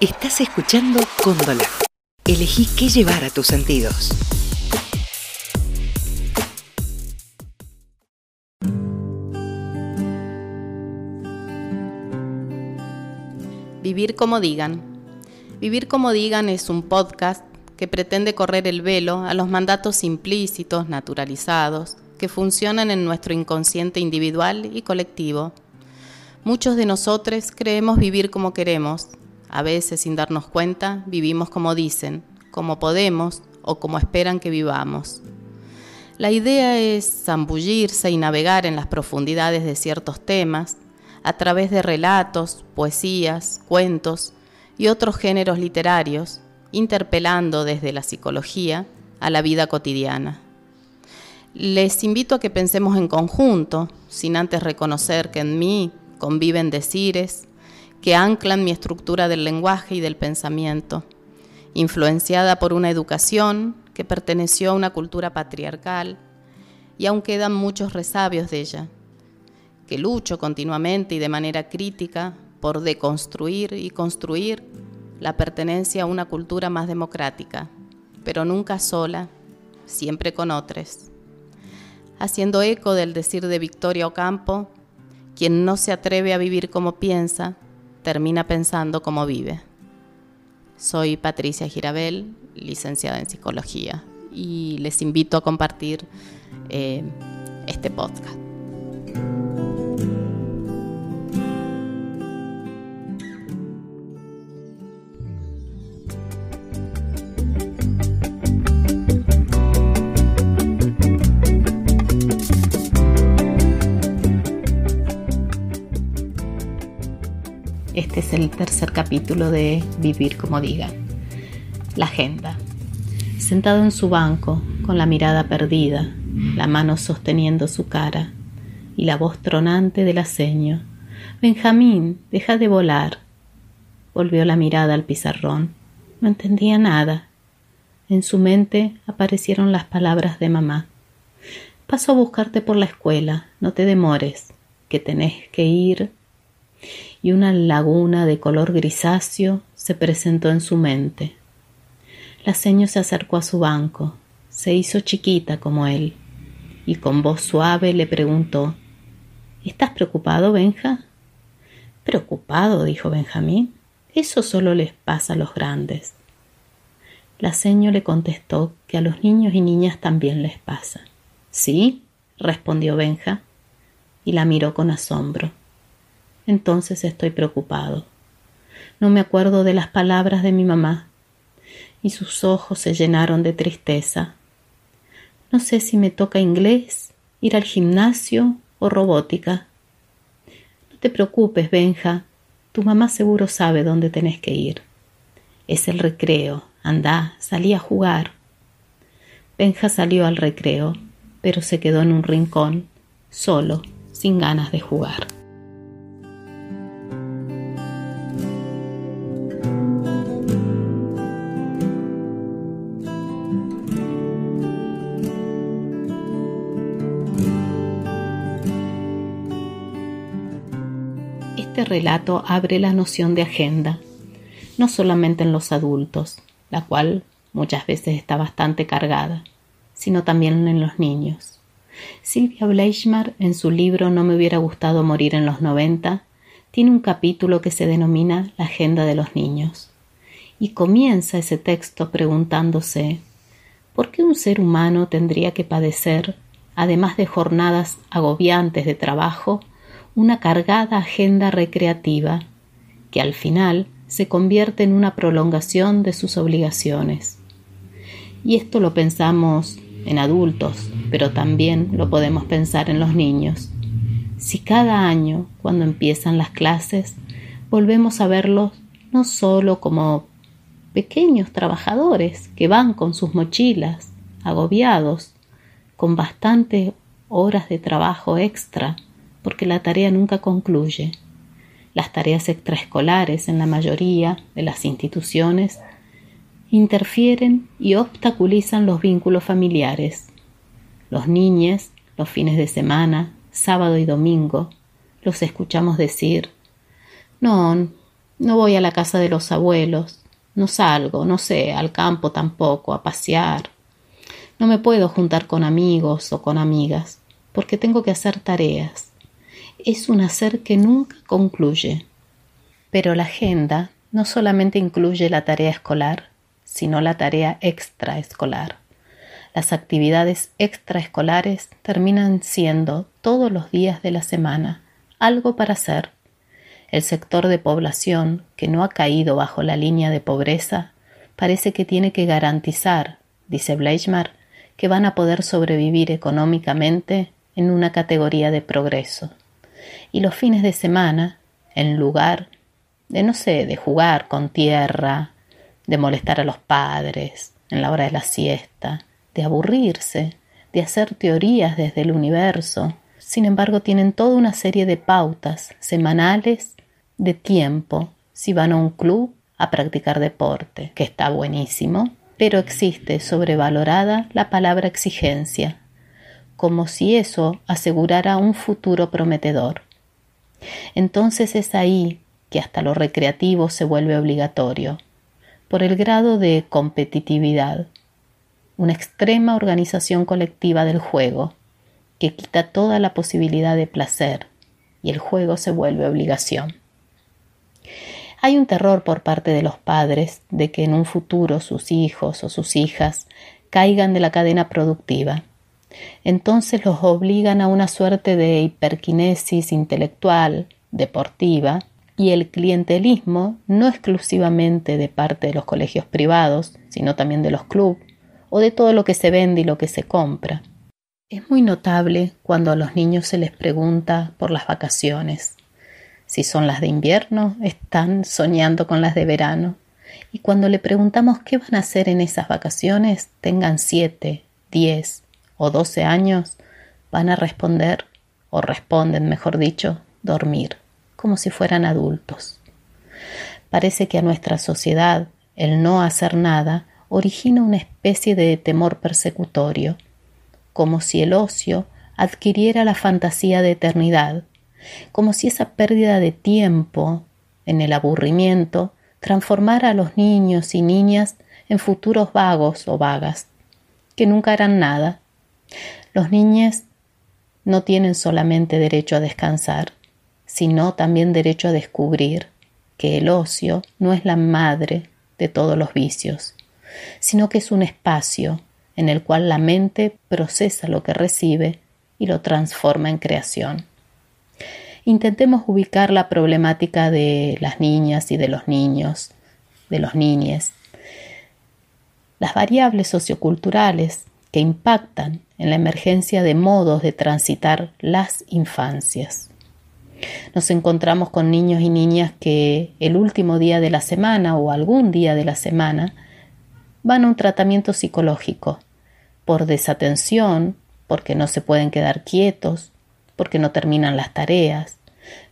Estás escuchando Cóndola. Elegí qué llevar a tus sentidos. Vivir como digan. Vivir como digan es un podcast que pretende correr el velo a los mandatos implícitos, naturalizados, que funcionan en nuestro inconsciente individual y colectivo. Muchos de nosotros creemos vivir como queremos. A veces, sin darnos cuenta, vivimos como dicen, como podemos o como esperan que vivamos. La idea es zambullirse y navegar en las profundidades de ciertos temas a través de relatos, poesías, cuentos y otros géneros literarios interpelando desde la psicología a la vida cotidiana. Les invito a que pensemos en conjunto, sin antes reconocer que en mí conviven decires que anclan mi estructura del lenguaje y del pensamiento, influenciada por una educación que perteneció a una cultura patriarcal y aún quedan muchos resabios de ella, que lucho continuamente y de manera crítica por deconstruir y construir la pertenencia a una cultura más democrática, pero nunca sola, siempre con otros. Haciendo eco del decir de Victoria Ocampo, quien no se atreve a vivir como piensa, termina pensando como vive. Soy Patricia Girabel, licenciada en psicología, y les invito a compartir eh, este podcast. Este es el tercer capítulo de Vivir como digan. La agenda. Sentado en su banco, con la mirada perdida, la mano sosteniendo su cara y la voz tronante del aceño. Benjamín, deja de volar. Volvió la mirada al pizarrón. No entendía nada. En su mente aparecieron las palabras de mamá. Paso a buscarte por la escuela, no te demores, que tenés que ir y una laguna de color grisáceo se presentó en su mente. La seño se acercó a su banco, se hizo chiquita como él, y con voz suave le preguntó ¿Estás preocupado, Benja? Preocupado, dijo Benjamín. Eso solo les pasa a los grandes. La seño le contestó que a los niños y niñas también les pasa. ¿Sí? respondió Benja, y la miró con asombro entonces estoy preocupado. No me acuerdo de las palabras de mi mamá, y sus ojos se llenaron de tristeza. No sé si me toca inglés, ir al gimnasio o robótica. No te preocupes, Benja, tu mamá seguro sabe dónde tenés que ir. Es el recreo, anda, salí a jugar. Benja salió al recreo, pero se quedó en un rincón, solo, sin ganas de jugar. Relato abre la noción de agenda, no solamente en los adultos, la cual muchas veces está bastante cargada, sino también en los niños. Silvia Bleichmar, en su libro No me hubiera gustado morir en los 90, tiene un capítulo que se denomina La agenda de los niños. Y comienza ese texto preguntándose ¿por qué un ser humano tendría que padecer, además de jornadas agobiantes de trabajo, una cargada agenda recreativa que al final se convierte en una prolongación de sus obligaciones. Y esto lo pensamos en adultos, pero también lo podemos pensar en los niños. Si cada año, cuando empiezan las clases, volvemos a verlos no solo como pequeños trabajadores que van con sus mochilas, agobiados, con bastantes horas de trabajo extra, porque la tarea nunca concluye. Las tareas extraescolares en la mayoría de las instituciones interfieren y obstaculizan los vínculos familiares. Los niños, los fines de semana, sábado y domingo, los escuchamos decir No, No voy a la casa de los abuelos, no salgo, no sé, al campo tampoco, a pasear. No me puedo juntar con amigos o con amigas, porque tengo que hacer tareas. Es un hacer que nunca concluye. Pero la agenda no solamente incluye la tarea escolar, sino la tarea extraescolar. Las actividades extraescolares terminan siendo todos los días de la semana algo para hacer. El sector de población que no ha caído bajo la línea de pobreza parece que tiene que garantizar, dice Bleichmar, que van a poder sobrevivir económicamente en una categoría de progreso. Y los fines de semana, en lugar de, no sé, de jugar con tierra, de molestar a los padres en la hora de la siesta, de aburrirse, de hacer teorías desde el universo. Sin embargo, tienen toda una serie de pautas semanales de tiempo si van a un club a practicar deporte, que está buenísimo, pero existe sobrevalorada la palabra exigencia, como si eso asegurara un futuro prometedor. Entonces es ahí que hasta lo recreativo se vuelve obligatorio, por el grado de competitividad, una extrema organización colectiva del juego, que quita toda la posibilidad de placer, y el juego se vuelve obligación. Hay un terror por parte de los padres de que en un futuro sus hijos o sus hijas caigan de la cadena productiva. Entonces los obligan a una suerte de hiperquinesis intelectual, deportiva, y el clientelismo, no exclusivamente de parte de los colegios privados, sino también de los clubes, o de todo lo que se vende y lo que se compra. Es muy notable cuando a los niños se les pregunta por las vacaciones. Si son las de invierno, están soñando con las de verano. Y cuando le preguntamos qué van a hacer en esas vacaciones, tengan siete, diez o doce años, van a responder, o responden, mejor dicho, dormir, como si fueran adultos. Parece que a nuestra sociedad el no hacer nada origina una especie de temor persecutorio, como si el ocio adquiriera la fantasía de eternidad, como si esa pérdida de tiempo en el aburrimiento transformara a los niños y niñas en futuros vagos o vagas, que nunca harán nada. Los niños no tienen solamente derecho a descansar, sino también derecho a descubrir que el ocio no es la madre de todos los vicios, sino que es un espacio en el cual la mente procesa lo que recibe y lo transforma en creación. Intentemos ubicar la problemática de las niñas y de los niños, de los niñes, las variables socioculturales que impactan en la emergencia de modos de transitar las infancias. Nos encontramos con niños y niñas que el último día de la semana o algún día de la semana van a un tratamiento psicológico por desatención, porque no se pueden quedar quietos, porque no terminan las tareas,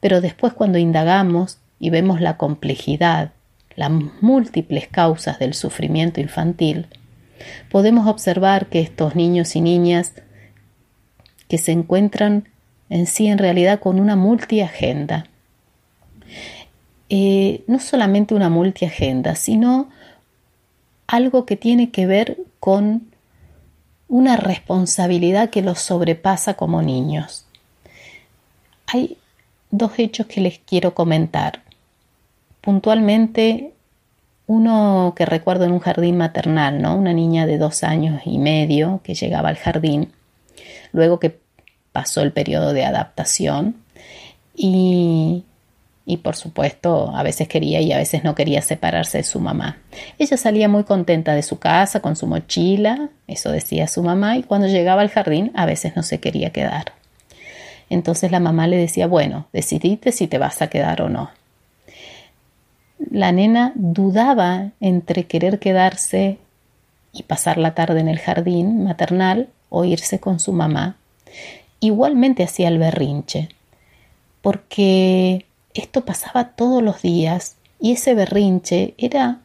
pero después cuando indagamos y vemos la complejidad, las múltiples causas del sufrimiento infantil, podemos observar que estos niños y niñas que se encuentran en sí en realidad con una multiagenda, eh, no solamente una multiagenda, sino algo que tiene que ver con una responsabilidad que los sobrepasa como niños. Hay dos hechos que les quiero comentar. Puntualmente, uno que recuerdo en un jardín maternal, ¿no? Una niña de dos años y medio que llegaba al jardín, luego que pasó el periodo de adaptación y y por supuesto a veces quería y a veces no quería separarse de su mamá. Ella salía muy contenta de su casa con su mochila, eso decía su mamá, y cuando llegaba al jardín a veces no se quería quedar. Entonces la mamá le decía, bueno, decidite si te vas a quedar o no. La nena dudaba entre querer quedarse y pasar la tarde en el jardín maternal o irse con su mamá. Igualmente hacía el berrinche, porque esto pasaba todos los días y ese berrinche era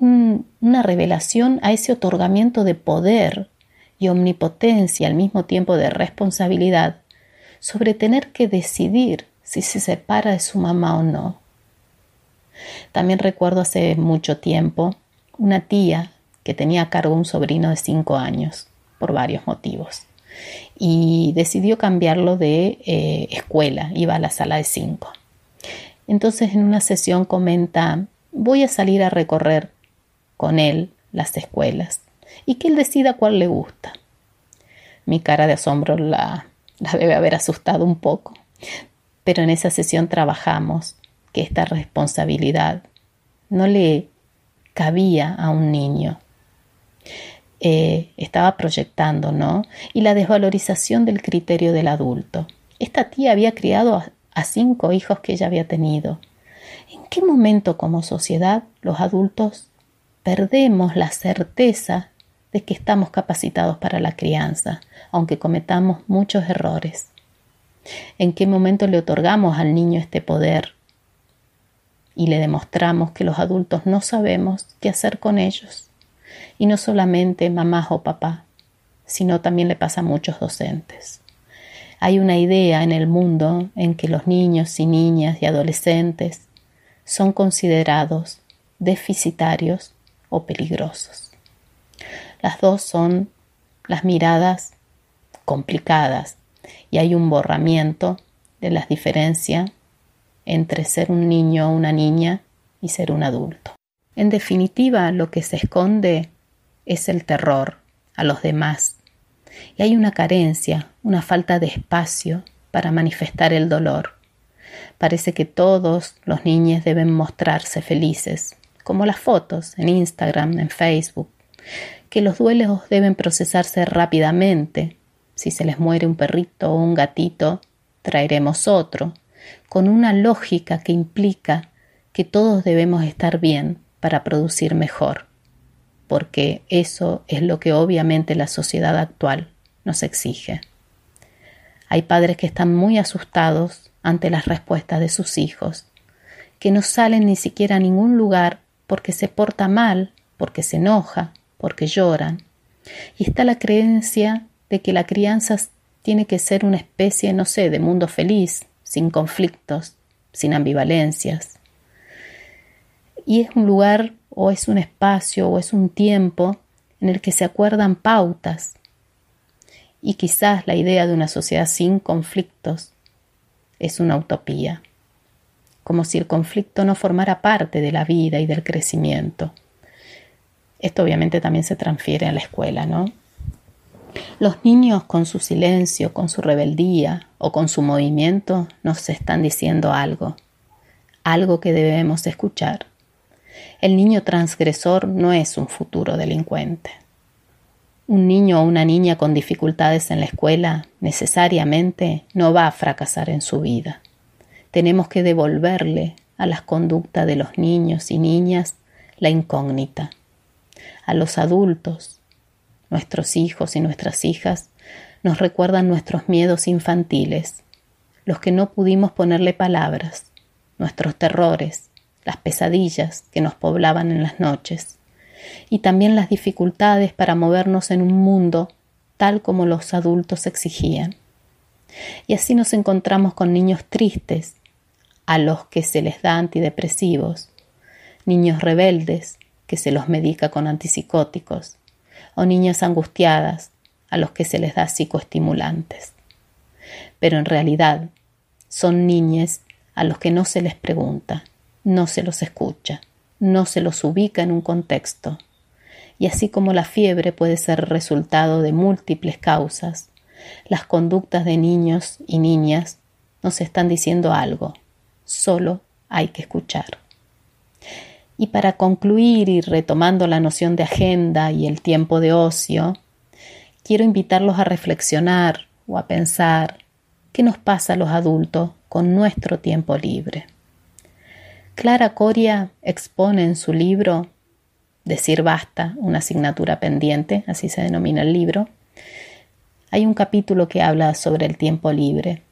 una revelación a ese otorgamiento de poder y omnipotencia al mismo tiempo de responsabilidad sobre tener que decidir si se separa de su mamá o no. También recuerdo hace mucho tiempo una tía que tenía a cargo un sobrino de cinco años, por varios motivos, y decidió cambiarlo de eh, escuela, iba a la sala de cinco. Entonces en una sesión comenta, voy a salir a recorrer con él las escuelas y que él decida cuál le gusta. Mi cara de asombro la, la debe haber asustado un poco, pero en esa sesión trabajamos que esta responsabilidad no le cabía a un niño. Eh, estaba proyectando, ¿no? Y la desvalorización del criterio del adulto. Esta tía había criado a, a cinco hijos que ella había tenido. ¿En qué momento como sociedad los adultos perdemos la certeza de que estamos capacitados para la crianza, aunque cometamos muchos errores? ¿En qué momento le otorgamos al niño este poder y le demostramos que los adultos no sabemos qué hacer con ellos. Y no solamente mamá o papá, sino también le pasa a muchos docentes. Hay una idea en el mundo en que los niños y niñas y adolescentes son considerados deficitarios o peligrosos. Las dos son las miradas complicadas y hay un borramiento de las diferencias entre ser un niño o una niña y ser un adulto. En definitiva, lo que se esconde es el terror a los demás. Y hay una carencia, una falta de espacio para manifestar el dolor. Parece que todos los niños deben mostrarse felices, como las fotos en Instagram, en Facebook, que los duelos deben procesarse rápidamente. Si se les muere un perrito o un gatito, traeremos otro, con una lógica que implica que todos debemos estar bien para producir mejor, porque eso es lo que obviamente la sociedad actual nos exige. Hay padres que están muy asustados ante las respuestas de sus hijos, que no salen ni siquiera a ningún lugar porque se porta mal, porque se enoja, porque lloran. Y está la creencia de que la crianza tiene que ser una especie, no sé, de mundo feliz, sin conflictos, sin ambivalencias. Y es un lugar o es un espacio o es un tiempo en el que se acuerdan pautas. Y quizás la idea de una sociedad sin conflictos es una utopía, como si el conflicto no formara parte de la vida y del crecimiento. Esto obviamente también se transfiere a la escuela, ¿no? Los niños con su silencio, con su rebeldía o con su movimiento nos están diciendo algo, algo que debemos escuchar. El niño transgresor no es un futuro delincuente. Un niño o una niña con dificultades en la escuela necesariamente no va a fracasar en su vida. Tenemos que devolverle a las conductas de los niños y niñas la incógnita. A los adultos Nuestros hijos y nuestras hijas nos recuerdan nuestros miedos infantiles, los que no pudimos ponerle palabras, nuestros terrores, las pesadillas que nos poblaban en las noches, y también las dificultades para movernos en un mundo tal como los adultos exigían. Y así nos encontramos con niños tristes, a los que se les da antidepresivos, niños rebeldes, que se los medica con antipsicóticos, o niñas angustiadas a los que se les da psicoestimulantes. Pero en realidad son niñas a los que no se les pregunta, no se los escucha, no se los ubica en un contexto. Y así como la fiebre puede ser resultado de múltiples causas, las conductas de niños y niñas nos están diciendo algo, solo hay que escuchar. Y para concluir y retomando la noción de agenda y el tiempo de ocio, quiero invitarlos a reflexionar o a pensar qué nos pasa a los adultos con nuestro tiempo libre. Clara Coria expone en su libro Decir basta, una asignatura pendiente, así se denomina el libro, hay un capítulo que habla sobre el tiempo libre.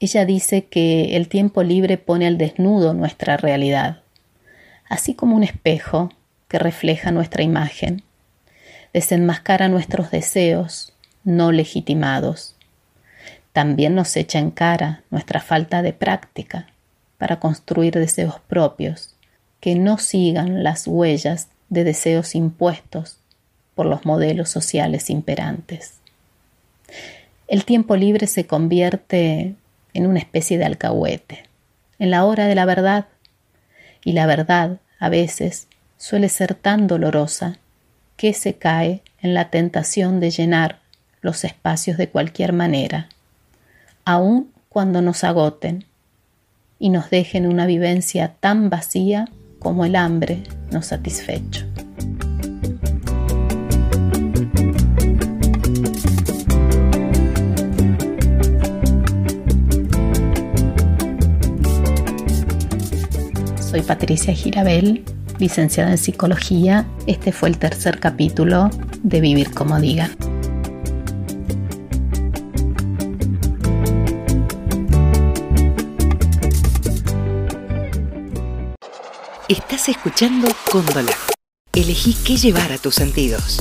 Ella dice que el tiempo libre pone al desnudo nuestra realidad así como un espejo que refleja nuestra imagen, desenmascara nuestros deseos no legitimados. También nos echa en cara nuestra falta de práctica para construir deseos propios, que no sigan las huellas de deseos impuestos por los modelos sociales imperantes. El tiempo libre se convierte en una especie de alcahuete, en la hora de la verdad, y la verdad, a veces, suele ser tan dolorosa que se cae en la tentación de llenar los espacios de cualquier manera, aun cuando nos agoten y nos dejen una vivencia tan vacía como el hambre no satisfecho. Soy Patricia Girabel, licenciada en psicología. Este fue el tercer capítulo de Vivir como digan. Estás escuchando Cóndola. Elegí qué llevar a tus sentidos.